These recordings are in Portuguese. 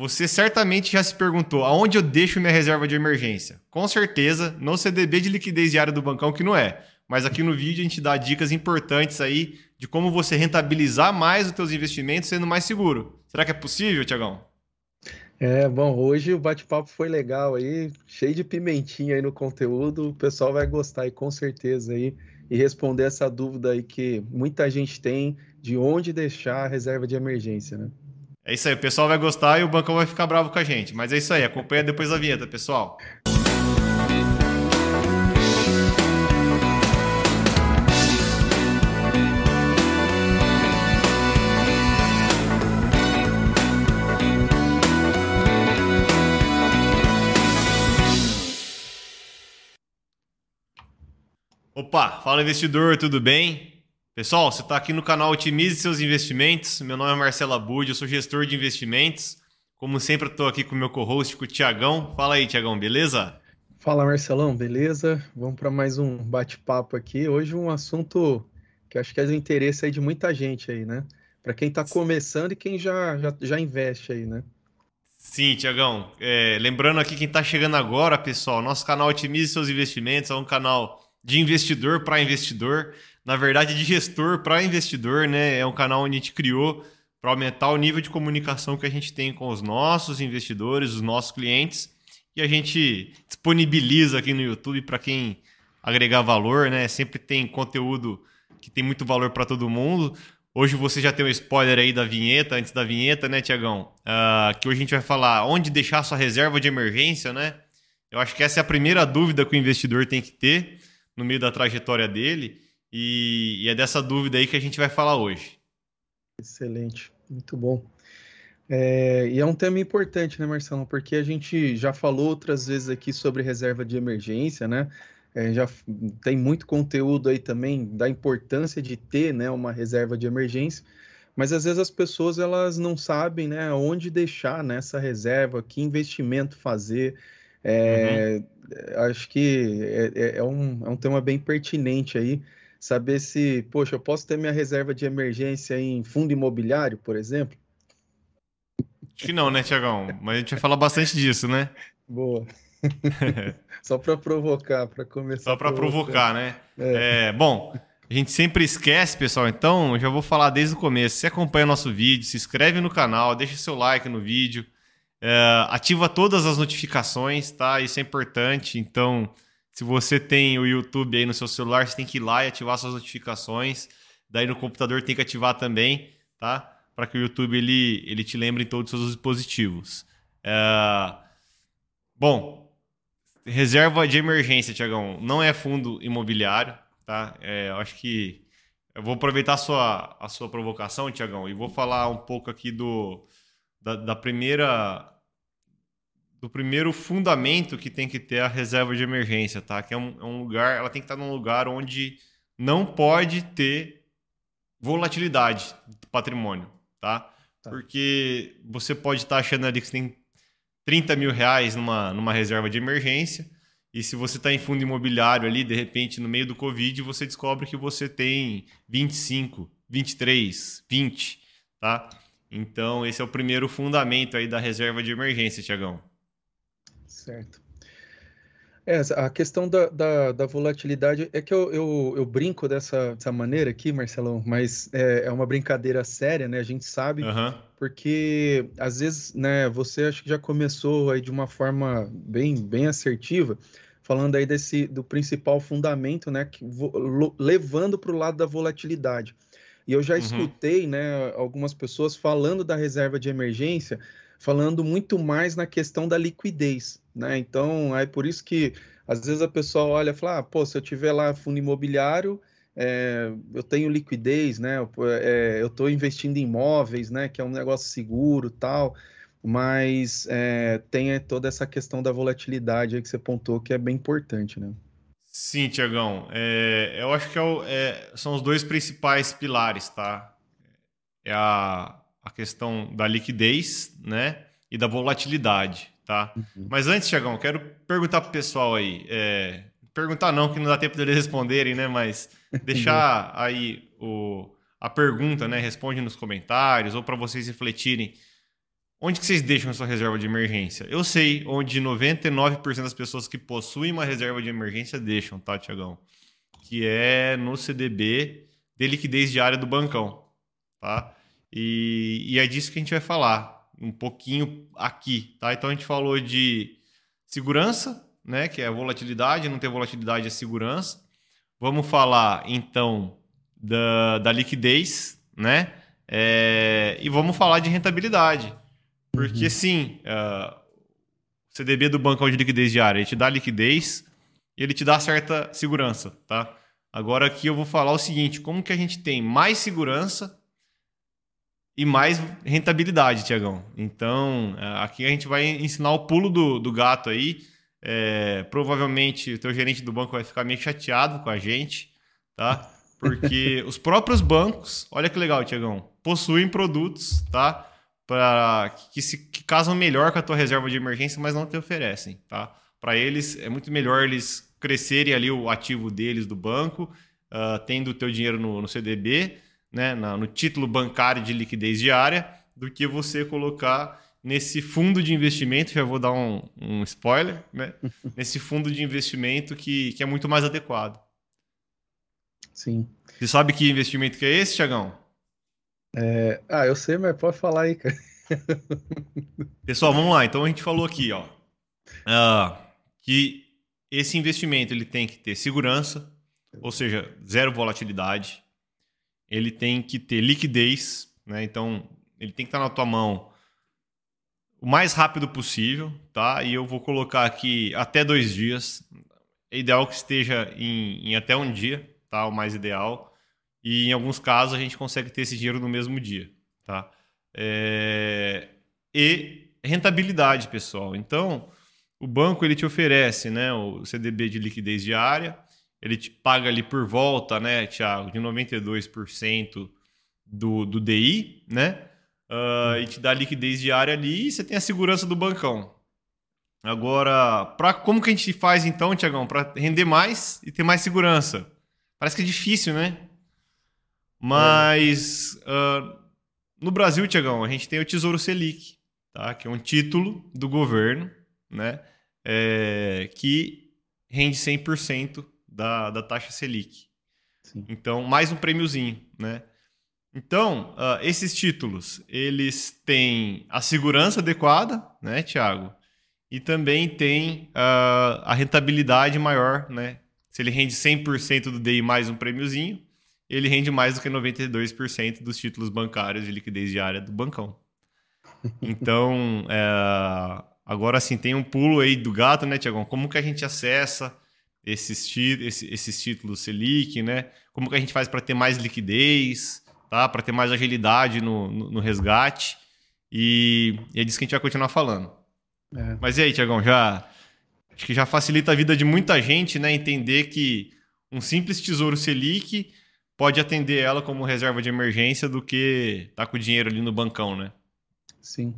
você certamente já se perguntou aonde eu deixo minha reserva de emergência. Com certeza, no CDB de liquidez diária do bancão que não é. Mas aqui no vídeo a gente dá dicas importantes aí de como você rentabilizar mais os seus investimentos sendo mais seguro. Será que é possível, Tiagão? É, bom, hoje o bate-papo foi legal aí, cheio de pimentinha aí no conteúdo, o pessoal vai gostar aí com certeza aí e responder essa dúvida aí que muita gente tem de onde deixar a reserva de emergência, né? É isso aí, o pessoal vai gostar e o bancão vai ficar bravo com a gente. Mas é isso aí, acompanha depois da vinheta, pessoal. Opa, fala investidor, tudo bem? Pessoal, você está aqui no canal Otimize Seus Investimentos. Meu nome é Marcelo Abud, eu sou gestor de investimentos. Como sempre, estou aqui com o meu co-host, com o Tiagão. Fala aí, Tiagão, beleza? Fala, Marcelão, beleza? Vamos para mais um bate-papo aqui. Hoje um assunto que acho que é do interesse aí de muita gente aí, né? Para quem está começando e quem já, já, já investe aí, né? Sim, Tiagão. É, lembrando aqui quem está chegando agora, pessoal, nosso canal Otimize Seus Investimentos é um canal de investidor para investidor na verdade, de gestor para investidor, né? É um canal onde a gente criou para aumentar o nível de comunicação que a gente tem com os nossos investidores, os nossos clientes, e a gente disponibiliza aqui no YouTube para quem agregar valor, né? Sempre tem conteúdo que tem muito valor para todo mundo. Hoje você já tem um spoiler aí da vinheta, antes da vinheta, né, Tiagão? Uh, que hoje a gente vai falar onde deixar sua reserva de emergência, né? Eu acho que essa é a primeira dúvida que o investidor tem que ter no meio da trajetória dele. E, e é dessa dúvida aí que a gente vai falar hoje. Excelente, muito bom. É, e é um tema importante, né, Marcelo? Porque a gente já falou outras vezes aqui sobre reserva de emergência, né? É, já tem muito conteúdo aí também da importância de ter, né, uma reserva de emergência. Mas às vezes as pessoas elas não sabem, né, onde deixar nessa né, reserva, que investimento fazer. É, uhum. Acho que é, é, é, um, é um tema bem pertinente aí saber se, poxa, eu posso ter minha reserva de emergência em fundo imobiliário, por exemplo? Acho que não, né, Tiagão? Mas a gente vai falar bastante disso, né? Boa. Só para provocar, para começar. Só para provocar, né? É. É, bom, a gente sempre esquece, pessoal, então eu já vou falar desde o começo. Você acompanha nosso vídeo, se inscreve no canal, deixa seu like no vídeo, é, ativa todas as notificações, tá? Isso é importante. Então, se você tem o YouTube aí no seu celular, você tem que ir lá e ativar suas notificações. Daí no computador tem que ativar também, tá? Para que o YouTube ele, ele te lembre em todos os seus dispositivos. É... Bom, reserva de emergência, Tiagão, não é fundo imobiliário, tá? É, eu acho que eu vou aproveitar a sua, a sua provocação, Tiagão, e vou falar um pouco aqui do, da, da primeira do primeiro fundamento que tem que ter a reserva de emergência, tá? Que é um, é um lugar, ela tem que estar num lugar onde não pode ter volatilidade do patrimônio, tá? tá. Porque você pode estar achando ali que você tem 30 mil reais numa, numa reserva de emergência, e se você está em fundo imobiliário ali, de repente, no meio do Covid, você descobre que você tem 25, 23, 20, tá? Então, esse é o primeiro fundamento aí da reserva de emergência, Tiagão. Certo. É, a questão da, da, da, volatilidade é que eu, eu, eu, brinco dessa, dessa maneira aqui, Marcelão, mas é, é uma brincadeira séria, né? A gente sabe, uhum. porque às vezes, né, você acho que já começou aí de uma forma bem, bem assertiva, falando aí desse do principal fundamento, né, que, levando para o lado da volatilidade. E eu já uhum. escutei, né, algumas pessoas falando da reserva de emergência falando muito mais na questão da liquidez, né? Então, é por isso que às vezes a pessoa olha e fala, ah, pô, se eu tiver lá fundo imobiliário, é, eu tenho liquidez, né? É, eu estou investindo em imóveis, né? Que é um negócio seguro, tal. Mas é, tem toda essa questão da volatilidade aí que você pontou, que é bem importante, né? Sim, Tiagão. É, eu acho que é o, é, são os dois principais pilares, tá? É a, a questão da liquidez, né? E da volatilidade, tá? Uhum. Mas antes, Tiagão, quero perguntar pro pessoal aí. É... Perguntar não, que não dá tempo deles responderem, né? Mas deixar aí o... a pergunta, né? Responde nos comentários ou para vocês refletirem. onde que vocês deixam a sua reserva de emergência? Eu sei onde 99% das pessoas que possuem uma reserva de emergência deixam, tá, Tiagão? Que é no CDB de liquidez diária do bancão, tá? E, e é disso que a gente vai falar um pouquinho aqui, tá? Então a gente falou de segurança, né? Que é volatilidade, não ter volatilidade é segurança. Vamos falar então da, da liquidez, né? É, e vamos falar de rentabilidade. Porque uhum. sim, uh, o CDB do bancão de liquidez diária, ele te dá liquidez e ele te dá certa segurança, tá? Agora aqui eu vou falar o seguinte, como que a gente tem mais segurança e mais rentabilidade, Tiagão. Então, é, aqui a gente vai ensinar o pulo do, do gato aí. É, provavelmente o teu gerente do banco vai ficar meio chateado com a gente, tá? Porque os próprios bancos, olha que legal, Tiagão, possuem produtos, tá? Para que, se, que casam melhor com a tua reserva de emergência, mas não te oferecem, tá? Para eles é muito melhor eles crescerem ali o ativo deles do banco, uh, tendo o teu dinheiro no, no CDB, né, no título bancário de liquidez diária, do que você colocar nesse fundo de investimento, já vou dar um, um spoiler, né? nesse fundo de investimento que, que é muito mais adequado. Sim. Você sabe que investimento que é esse, Tiagão? É... Ah, eu sei, mas pode falar aí, cara. Pessoal, vamos lá. Então a gente falou aqui, ó, uh, que esse investimento ele tem que ter segurança, ou seja, zero volatilidade, ele tem que ter liquidez, né? Então, ele tem que estar na tua mão o mais rápido possível, tá? E eu vou colocar aqui até dois dias. É ideal que esteja em, em até um dia, tá? O mais ideal. E em alguns casos a gente consegue ter esse dinheiro no mesmo dia, tá? É... E rentabilidade, pessoal. Então, o banco ele te oferece, né, o CDB de liquidez diária ele te paga ali por volta, né, Thiago, de 92% do, do DI, né? Uh, e te dá liquidez diária ali e você tem a segurança do bancão. Agora, pra, como que a gente faz então, Tiagão, para render mais e ter mais segurança? Parece que é difícil, né? Mas uh, no Brasil, Tiagão, a gente tem o Tesouro Selic, tá? que é um título do governo, né? É, que rende 100% da, da taxa Selic. Sim. Então, mais um prêmiozinho, né? Então, uh, esses títulos, eles têm a segurança adequada, né, Tiago? E também tem uh, a rentabilidade maior, né? Se ele rende 100% do DI mais um prêmiozinho, ele rende mais do que 92% dos títulos bancários de liquidez diária do bancão. Então, é, agora sim, tem um pulo aí do gato, né, Tiagão? Como que a gente acessa esses, esses títulos Selic, né? Como que a gente faz para ter mais liquidez, tá? Para ter mais agilidade no, no, no resgate. E, e, é disso que a gente vai continuar falando. É. Mas e aí, Tiagão, já acho que já facilita a vida de muita gente, né? Entender que um simples tesouro Selic pode atender ela como reserva de emergência do que tá com o dinheiro ali no bancão, né? Sim.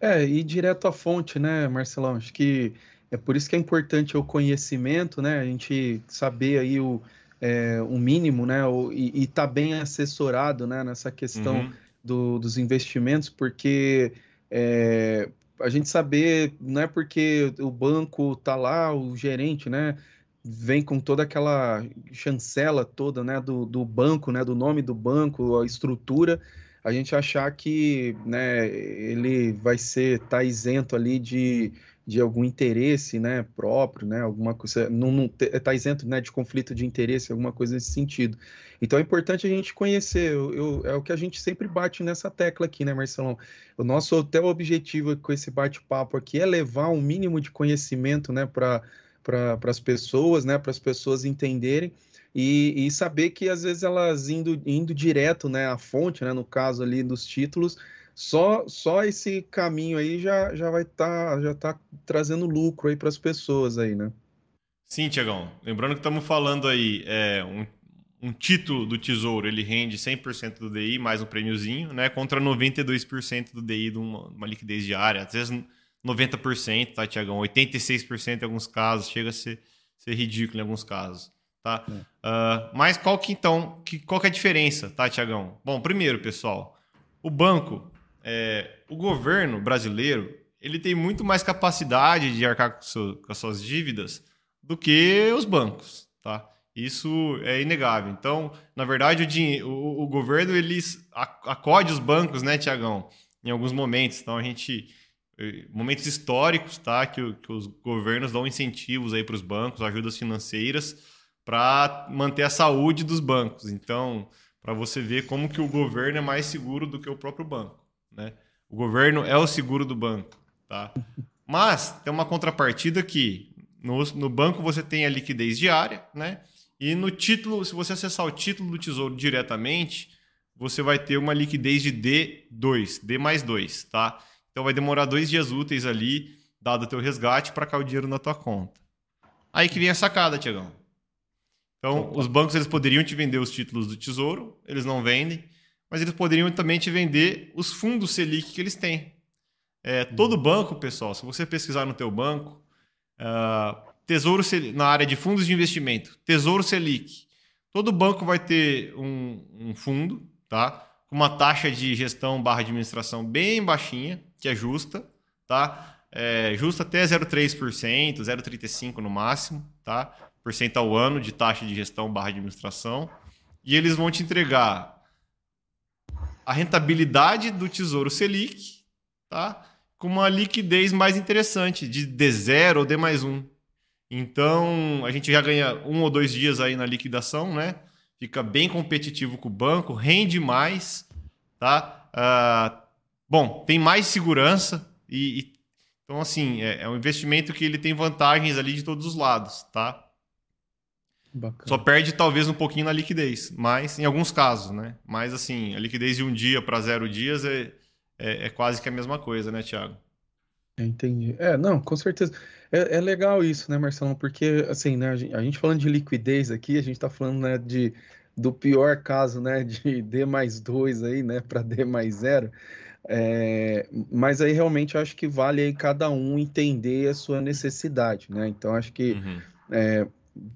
É, e direto à fonte, né, Marcelão? Acho que é por isso que é importante o conhecimento, né? A gente saber aí o, é, o mínimo, né? O, e estar tá bem assessorado, né? Nessa questão uhum. do, dos investimentos, porque é, a gente saber, não é porque o banco tá lá, o gerente, né? Vem com toda aquela chancela toda, né? Do, do banco, né? Do nome do banco, a estrutura, a gente achar que, né? Ele vai ser, tá isento ali de de algum interesse, né, próprio, né, alguma coisa, não está isento, né, de conflito de interesse, alguma coisa nesse sentido. Então é importante a gente conhecer, eu, eu, é o que a gente sempre bate nessa tecla aqui, né, Marcelão? O nosso até o objetivo com esse bate-papo aqui é levar um mínimo de conhecimento, né, para para as pessoas, né, para as pessoas entenderem e, e, saber que às vezes elas indo, indo direto, né, à fonte, né, no caso ali dos títulos, só, só esse caminho aí já, já vai estar tá, já tá trazendo lucro aí para as pessoas aí, né? Sim, Tiagão. Lembrando que estamos falando aí, é, um, um título do Tesouro, ele rende 100% do DI, mais um prêmiozinho, né? Contra 92% do DI de uma, uma, liquidez diária. Às vezes 90%, tá, Tiagão? 86% em alguns casos, chega a ser, ser ridículo em alguns casos, tá? É. Uh, mas qual que então, que, qual que é a diferença, tá, Tiagão? Bom, primeiro, pessoal, o banco, é, o governo brasileiro ele tem muito mais capacidade de arcar com, seu, com as suas dívidas do que os bancos, tá? Isso é inegável. Então, na verdade, o, o, o governo ele acode os bancos, né, Tiagão, em alguns momentos. Então, a gente eh, momentos históricos, tá, que, que os governos dão incentivos aí para os bancos, ajudas financeiras para manter a saúde dos bancos. Então, para você ver como que o governo é mais seguro do que o próprio banco, né? O governo é o seguro do banco, tá? Mas tem uma contrapartida que no, no banco você tem a liquidez diária, né? E no título, se você acessar o título do Tesouro diretamente, você vai ter uma liquidez de D2, D mais 2, tá? Então vai demorar dois dias úteis ali, dado o teu resgate, para cair o dinheiro na tua conta. Aí que vem a sacada, Tiagão. Então, os bancos eles poderiam te vender os títulos do Tesouro, eles não vendem, mas eles poderiam também te vender os fundos Selic que eles têm. É, todo banco, pessoal, se você pesquisar no teu banco, uh, Tesouro Selic, na área de fundos de investimento, Tesouro Selic, todo banco vai ter um, um fundo, tá? Com uma taxa de gestão barra administração bem baixinha, que é justa, tá? É, justa até 0,3%, 0,35% no máximo, tá? ao ano de taxa de gestão barra administração. E eles vão te entregar a rentabilidade do Tesouro Selic, tá? Com uma liquidez mais interessante, de D0 ou D mais 1. Então, a gente já ganha um ou dois dias aí na liquidação, né? Fica bem competitivo com o banco, rende mais, tá? Uh, bom, tem mais segurança e, e então, assim, é, é um investimento que ele tem vantagens ali de todos os lados, tá? Bacana. Só perde talvez um pouquinho na liquidez, mas em alguns casos, né? Mas assim, a liquidez de um dia para zero dias é, é, é, quase que a mesma coisa, né, Thiago? Entendi. É, não, com certeza. É, é legal isso, né, Marcelão? Porque, assim, né, a gente, a gente falando de liquidez aqui, a gente está falando, né, de, do pior caso, né, de D mais 2 aí, né, para D mais 0. É, mas aí realmente eu acho que vale aí cada um entender a sua necessidade, né? Então acho que uhum. é,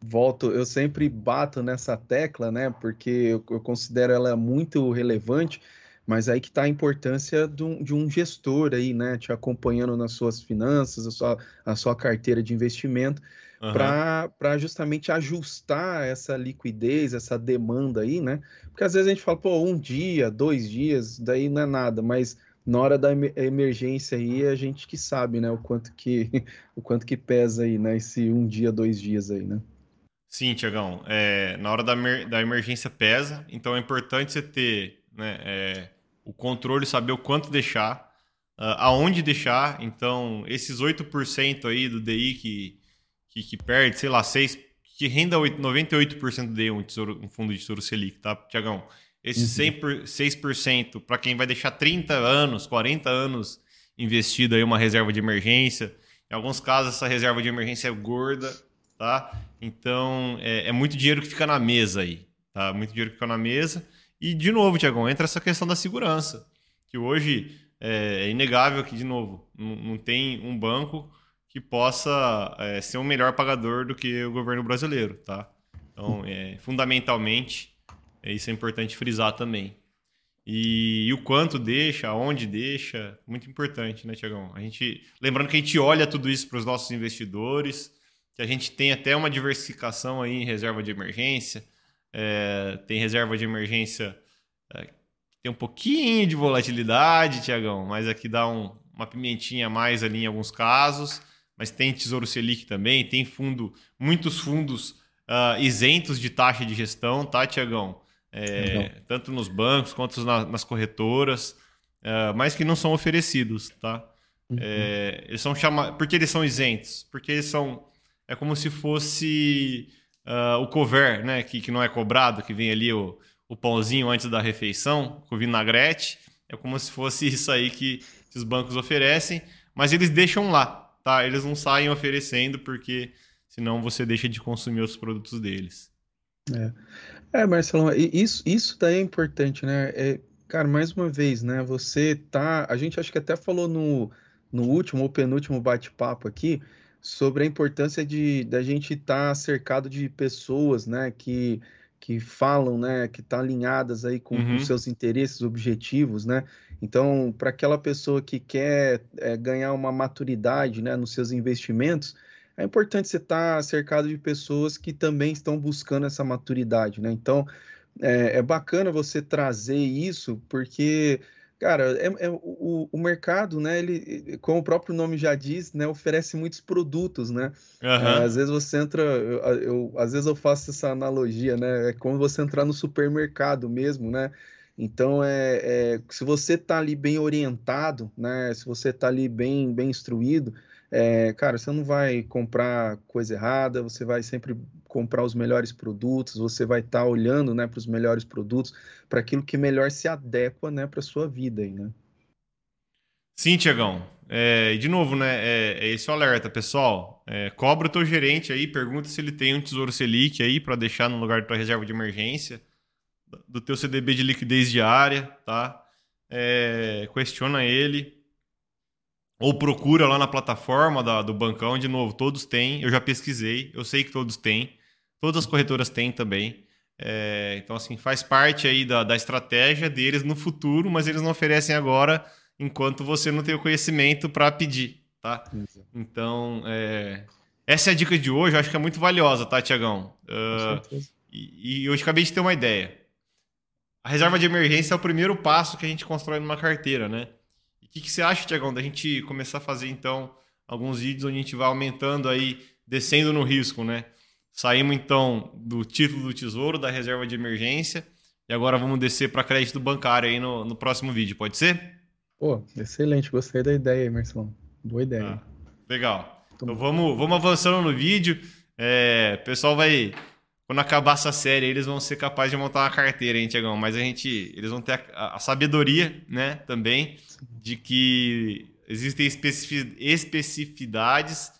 volto, eu sempre bato nessa tecla, né? Porque eu, eu considero ela muito relevante, mas aí que está a importância de um, de um, gestor aí, né? Te acompanhando nas suas finanças, a sua, a sua carteira de investimento, uhum. para justamente ajustar essa liquidez, essa demanda aí, né? Porque às vezes a gente fala, pô, um dia, dois dias, daí não é nada, mas na hora da emergência aí, a gente que sabe, né, o quanto que, o quanto que pesa aí, né, esse um dia, dois dias aí, né? Sim, Tiagão, é, na hora da, da emergência pesa, então é importante você ter né, é, o controle, saber o quanto deixar, uh, aonde deixar, então esses 8% aí do DI que, que, que, perde, sei lá, 6, que renda 98% do DI, um, tesouro, um fundo de tesouro Selic, tá, Tiagão? Esse uhum. 6% para quem vai deixar 30 anos, 40 anos investido aí uma reserva de emergência. Em alguns casos, essa reserva de emergência é gorda, tá? Então, é, é muito dinheiro que fica na mesa aí, tá? Muito dinheiro que fica na mesa. E, de novo, Tiagão, entra essa questão da segurança, que hoje é, é inegável que, de novo, não, não, tem um banco que possa é, ser um melhor pagador do que o governo brasileiro, tá? Então, é, fundamentalmente, isso é importante frisar também. E, e, o quanto deixa, aonde deixa, muito importante, né, Tiagão? A gente, lembrando que a gente olha tudo isso para os nossos investidores, que a gente tem até uma diversificação aí em reserva de emergência, é, tem reserva de emergência é, tem um pouquinho de volatilidade, Tiagão, mas aqui dá um, uma pimentinha a mais ali em alguns casos, mas tem Tesouro Selic também, tem fundo, muitos fundos uh, isentos de taxa de gestão, tá, Tiagão? É, tanto nos bancos quanto na, nas corretoras, é, mas que não são oferecidos, tá? Uhum. É, eles são chamados. Por que eles são isentos? Porque eles são. É como se fosse uh, o cover, né? Que, que não é cobrado, que vem ali o, o pãozinho antes da refeição, com vinagrete. É como se fosse isso aí que, que os bancos oferecem, mas eles deixam lá, tá? Eles não saem oferecendo porque senão você deixa de consumir os produtos deles. É. É, Marcelo, isso, isso daí é importante, né? É, cara, mais uma vez, né? Você tá. A gente acho que até falou no, no último ou penúltimo bate-papo aqui sobre a importância de da gente estar tá cercado de pessoas, né? Que, que falam, né, que tá alinhadas aí com, uhum. seus interesses, objetivos, né? Então, para aquela pessoa que quer é, ganhar uma maturidade, né, nos seus investimentos, é importante você estar tá cercado de pessoas que também estão buscando essa maturidade, né? Então, é, é bacana você trazer isso, porque Cara, é, é o, o, mercado, né? Ele, como o próprio nome já diz, né? Oferece muitos produtos, né? Uhum. É, às vezes você entra, eu, eu, às vezes eu faço essa analogia, né? É como você entrar no supermercado mesmo, né? Então, é, é se você está ali bem orientado, né? Se você está ali bem, bem instruído, é, cara, você não vai comprar coisa errada, você vai sempre comprar os melhores produtos, você vai estar tá olhando né, para os melhores produtos, para aquilo que melhor se adequa né, para a sua vida. Aí, né? Sim, Tiagão. É, de novo, né, é, é, esse o alerta, pessoal. É, cobra o teu gerente aí, pergunta se ele tem um Tesouro Selic aí para deixar no lugar da tua reserva de emergência, do teu CDB de liquidez diária, tá? É, questiona ele, ou procura lá na plataforma da, do bancão, de novo, todos têm, eu já pesquisei, eu sei que todos têm, todas as corretoras têm também. É, então, assim, faz parte aí da, da estratégia deles no futuro, mas eles não oferecem agora enquanto você não tem o conhecimento para pedir, tá? Então, é, essa é a dica de hoje, eu acho que é muito valiosa, tá, Tiagão? Uh, e, e eu acabei de ter uma ideia. A reserva de emergência é o primeiro passo que a gente constrói numa carteira, né? O que, que você acha, Tiagão, da gente começar a fazer então alguns vídeos onde a gente vai aumentando aí, descendo no risco, né? Saímos então do título do tesouro, da reserva de emergência, e agora vamos descer para crédito bancário aí no, no próximo vídeo, pode ser? Pô, excelente, gostei da ideia aí, Marcelão. Boa ideia. Ah, legal. Então vamos, vamos avançando no vídeo. É, o pessoal vai quando acabar essa série, eles vão ser capazes de montar uma carteira, hein, Tiagão? Mas a gente, eles vão ter a, a sabedoria, né, também, de que existem especificidades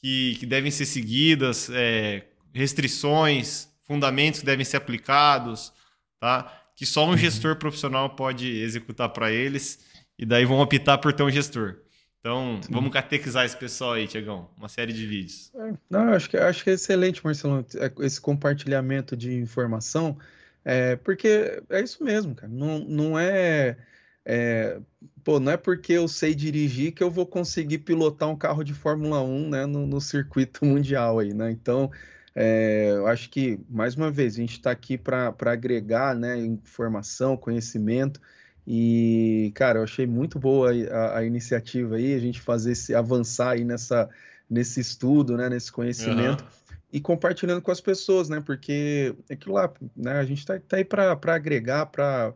que, que devem ser seguidas, é, restrições, fundamentos que devem ser aplicados, tá? Que só um uhum. gestor profissional pode executar para eles, e daí vão optar por ter um gestor. Então, vamos catequizar esse pessoal aí, Tiagão. Uma série de vídeos. Não, acho que, acho que é excelente, Marcelo, é, esse compartilhamento de informação, é, porque é isso mesmo, cara. Não, não é, é, Pô, não é porque eu sei dirigir que eu vou conseguir pilotar um carro de Fórmula 1 né, no, no circuito mundial aí, né? Então, é, eu acho que, mais uma vez, a gente está aqui para agregar né, informação, conhecimento. E, cara, eu achei muito boa a, a, iniciativa aí, a gente fazer esse avançar aí nessa, nesse estudo, né, nesse conhecimento. Uhum. E compartilhando com as pessoas, né? Porque é aquilo lá, né? A gente tá, tá aí para agregar, para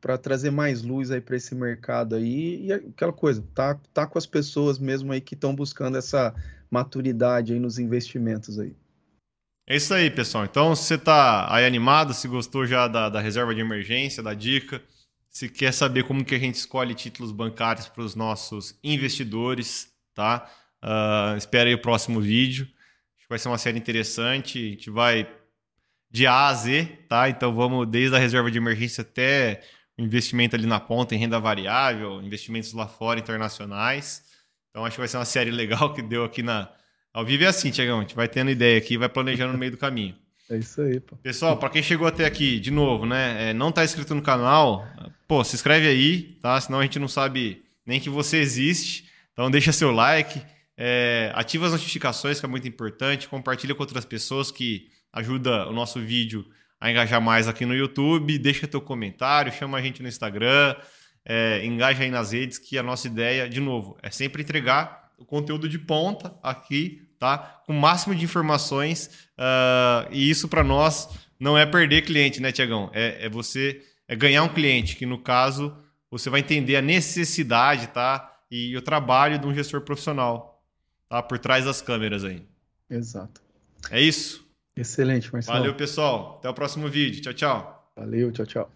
para trazer mais luz aí para esse mercado aí e aquela coisa, tá, tá com as pessoas mesmo aí que estão buscando essa maturidade aí nos investimentos aí. É isso aí, pessoal. Então, se você tá aí animado, se gostou já da, da reserva de emergência, da dica, se quer saber como que a gente escolhe títulos bancários para os nossos investidores, tá? Uh, espera aí o próximo vídeo. Acho que vai ser uma série interessante. A gente vai de A a Z, tá? Então vamos desde a reserva de emergência até o investimento ali na ponta em renda variável, investimentos lá fora internacionais. Então acho que vai ser uma série legal que deu aqui na. Ao vivo é assim, Tiagão. A gente vai tendo ideia aqui vai planejando no meio do caminho. É isso aí, pô. Pessoal, para quem chegou até aqui, de novo, né? É, não tá inscrito no canal, pô, se inscreve aí, tá? Senão a gente não sabe nem que você existe. Então deixa seu like, é, ativa as notificações, que é muito importante, compartilha com outras pessoas que ajuda o nosso vídeo a engajar mais aqui no YouTube, deixa teu comentário, chama a gente no Instagram, é, engaja aí nas redes, que a nossa ideia, de novo, é sempre entregar o conteúdo de ponta aqui tá? Com o máximo de informações. Uh, e isso para nós não é perder cliente, né, Tiagão? É, é, você é ganhar um cliente, que no caso você vai entender a necessidade, tá? E o trabalho de um gestor profissional, tá? Por trás das câmeras aí. Exato. É isso. Excelente, Marcelo. Valeu, pessoal. Até o próximo vídeo. Tchau, tchau. Valeu, tchau, tchau.